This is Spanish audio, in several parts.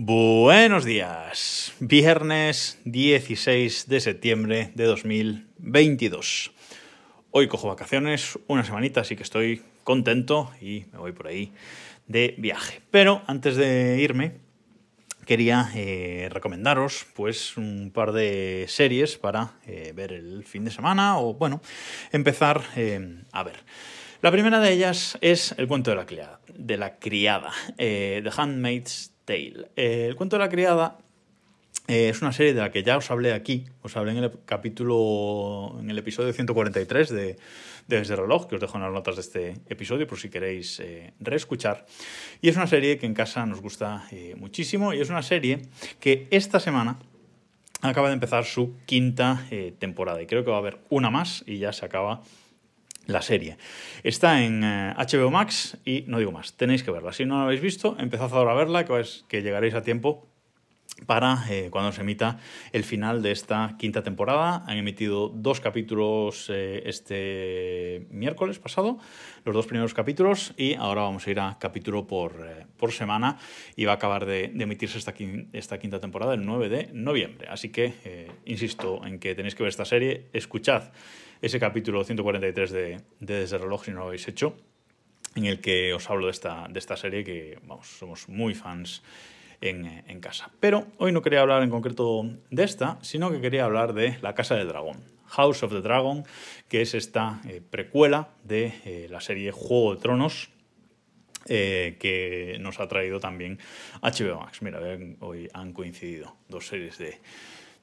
Buenos días, viernes 16 de septiembre de 2022. Hoy cojo vacaciones, una semanita, así que estoy contento y me voy por ahí de viaje. Pero antes de irme, quería eh, recomendaros pues un par de series para eh, ver el fin de semana o bueno, empezar eh, a ver. La primera de ellas es El cuento de la criada, de la criada The Handmaid's eh, el cuento de la criada eh, es una serie de la que ya os hablé aquí, os hablé en el capítulo, en el episodio 143 de, Desde Reloj, que os dejo en las notas de este episodio por si queréis eh, reescuchar. Y es una serie que en casa nos gusta muchísimo y es una serie que esta semana acaba de empezar su quinta temporada y creo que va a haber una más y ya se acaba la serie. Está en HBO eh, Max y no digo más, tenéis que verla. Si no la habéis visto, empezad ahora a verla, que, que llegaréis a tiempo para eh, cuando se emita el final de esta quinta temporada. Han emitido dos capítulos eh, este miércoles pasado, los dos primeros capítulos, y ahora vamos a ir a capítulo por, por semana y va a acabar de, emitirse esta, esta, quinta temporada el 9 de noviembre. Así que, insisto en que tenéis que ver esta serie, escuchad ese capítulo 143 de, Desde Reloj, si no lo habéis hecho, en el que os hablo de esta, de esta serie que, vamos, somos muy fans en, en, casa. Pero hoy no quería hablar en concreto de esta, sino que quería hablar de La Casa del Dragón. House of the Dragon, que es esta eh, precuela de eh, la serie Juego de Tronos, eh, que nos ha traído también HBO Max. Mira, hoy han coincidido dos series de,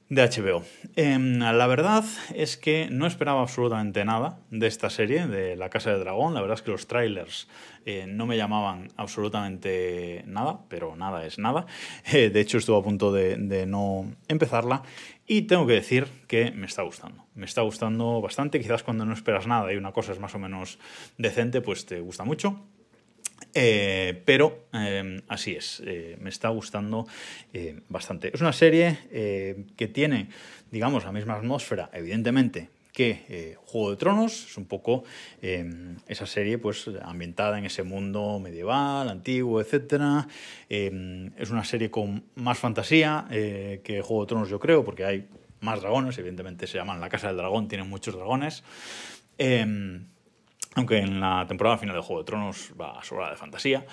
de HBO. Em, la verdad es que no esperaba absolutamente nada de esta serie, de La Casa del Dragón. La verdad es que los trailers eh, no me llamaban absolutamente nada, pero nada es nada. Eh, de hecho, estuve a punto de, de, no empezarla y tengo que decir que me está gustando. Me está gustando bastante. Quizás cuando no esperas nada y una cosa es más o menos decente, pues te gusta mucho. Eh, pero em, así es, eh, me está gustando eh, bastante. Es una serie que tiene, digamos, la misma atmósfera, evidentemente, que Juego de Tronos. Es un poco em, esa serie pues, ambientada en ese mundo medieval, antiguo, etc. Em, es una serie con más fantasía que Juego de Tronos, yo creo, porque hay más dragones. Evidentemente se llaman La Casa del Dragón, tienen muchos dragones. Aunque en la temporada final de Juego de Tronos va a sobrar de fantasía.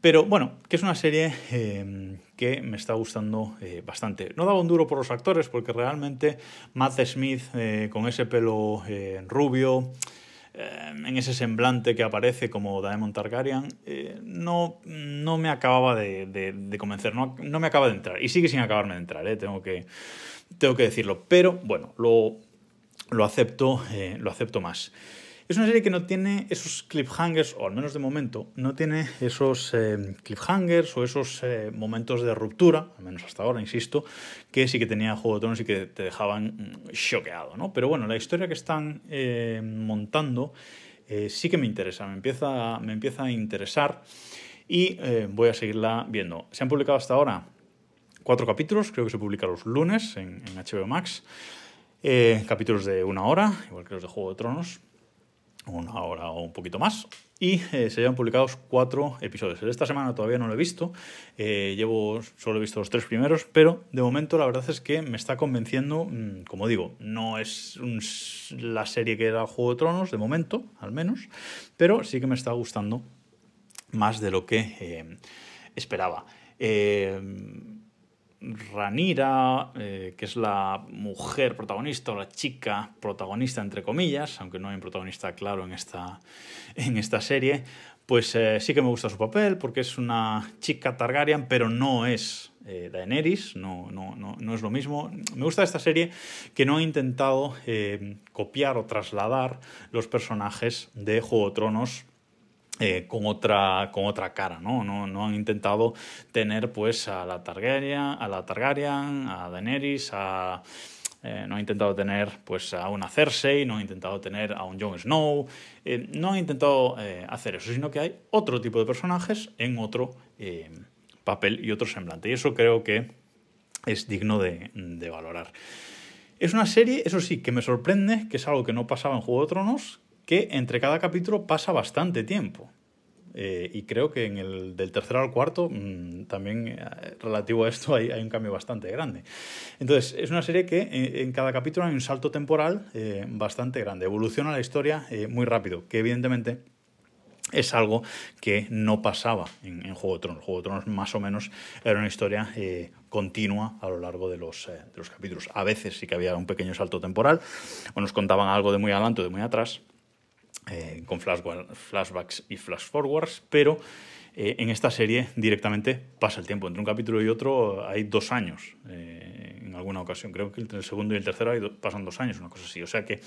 Pero bueno, que es una serie eh, que me está gustando eh, bastante. No daba un duro por los actores porque realmente Matt Smith eh, con ese pelo rubio, en ese semblante que aparece como Daemon Targaryen, no, no me acababa de, convencer, no, no, me acaba de entrar. Y sigue sin acabarme de entrar, tengo, que, tengo que decirlo. Pero bueno, lo, acepto, lo acepto más. Es una serie que no tiene esos cliffhangers, o al menos de momento, no tiene esos eh, cliffhangers o esos eh, momentos de ruptura, al menos hasta ahora, insisto, que sí que tenía Juego de Tronos y que te dejaban mm, choqueado, ¿no? Pero bueno, la historia que están eh, montando sí que me interesa, me empieza, me empieza a interesar y voy a seguirla viendo. Se han publicado hasta ahora cuatro capítulos, creo que se publican los lunes en HBO Max. capítulos de una hora, igual que los de Juego de Tronos una hora o un poquito más. Y eh, se llevan publicados cuatro episodios. Esta semana todavía no lo he visto, eh, llevo, solo he visto los tres primeros, pero de momento la verdad es que me está convenciendo, mm, como digo, no es la serie que era Juego de Tronos, de momento, al menos, pero sí que me está gustando más de lo que eh, esperaba. Ranira, eh, que es la mujer protagonista o la chica protagonista, entre comillas, aunque no hay un protagonista claro en esta, en esta serie, pues eh, sí que me gusta su papel porque es una chica Targaryen, pero no es eh, Daenerys, no, no, no, no, es lo mismo. Me gusta esta serie que no ha intentado copiar o trasladar los personajes de Juego Tronos eh, con, otra, con otra cara, ¿no? ¿no? ¿no? han intentado tener pues a la Targaryen, a la Targaryen, a Daenerys, a... Eh, no han intentado tener pues a una Cersei, no han intentado tener a un Jon Snow, eh, no han intentado hacer eso, sino que hay otro tipo de personajes en otro papel y otro semblante. Y eso creo que es digno de, de valorar. Es una serie, eso sí, que me sorprende, que es algo que no pasaba en Juego de Tronos, que entre cada capítulo pasa bastante tiempo. y creo que en el del tercero al cuarto mm, también relativo a esto hay, un cambio bastante grande. Entonces, es una serie que en, cada capítulo hay un salto temporal bastante grande, evoluciona la historia muy rápido, que evidentemente es algo que no pasaba en, Juego de Tronos. Juego de Tronos más o menos era una historia eh, continua a lo largo de los, eh, de los, capítulos. A veces sí que había un pequeño salto temporal, o nos contaban algo de muy adelante o de muy atrás, eh, con flashbacks y flash forwards, pero en esta serie directamente pasa el tiempo. Entre un capítulo y otro hay dos años alguna ocasión. Creo que entre el segundo y el tercero pasan dos años, una cosa así. O sea que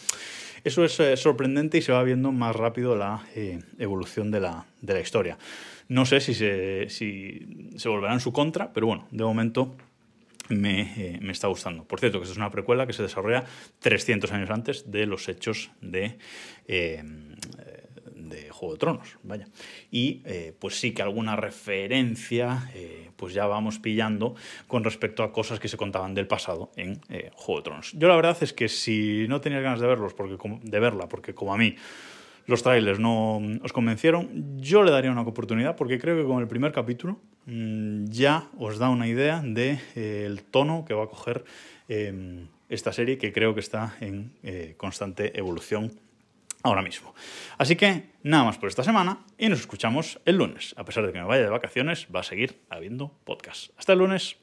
eso es eh, sorprendente y se va viendo más rápido la eh, evolución de la, de la, historia. No sé si se, si se volverá en su contra, pero bueno, de momento me, eh, me, está gustando. Por cierto, que es una precuela que se desarrolla 300 años antes de los hechos de, de Juego de Tronos, vaya. Y eh, pues sí que alguna referencia eh, pues ya vamos pillando con respecto a cosas que se contaban del pasado en eh, Juego de Tronos. Yo la verdad es que si no tenías ganas de verlos, porque, de verla, porque como a mí los trailers no os convencieron, yo le daría una oportunidad porque creo que con el primer capítulo mm, ya os da una idea del de, el tono que va a coger em, esta serie que creo que está en constante evolución ahora mismo. Así que nada más por esta semana y nos escuchamos el lunes. A pesar de que me vaya de vacaciones, va a seguir habiendo podcast. Hasta el lunes.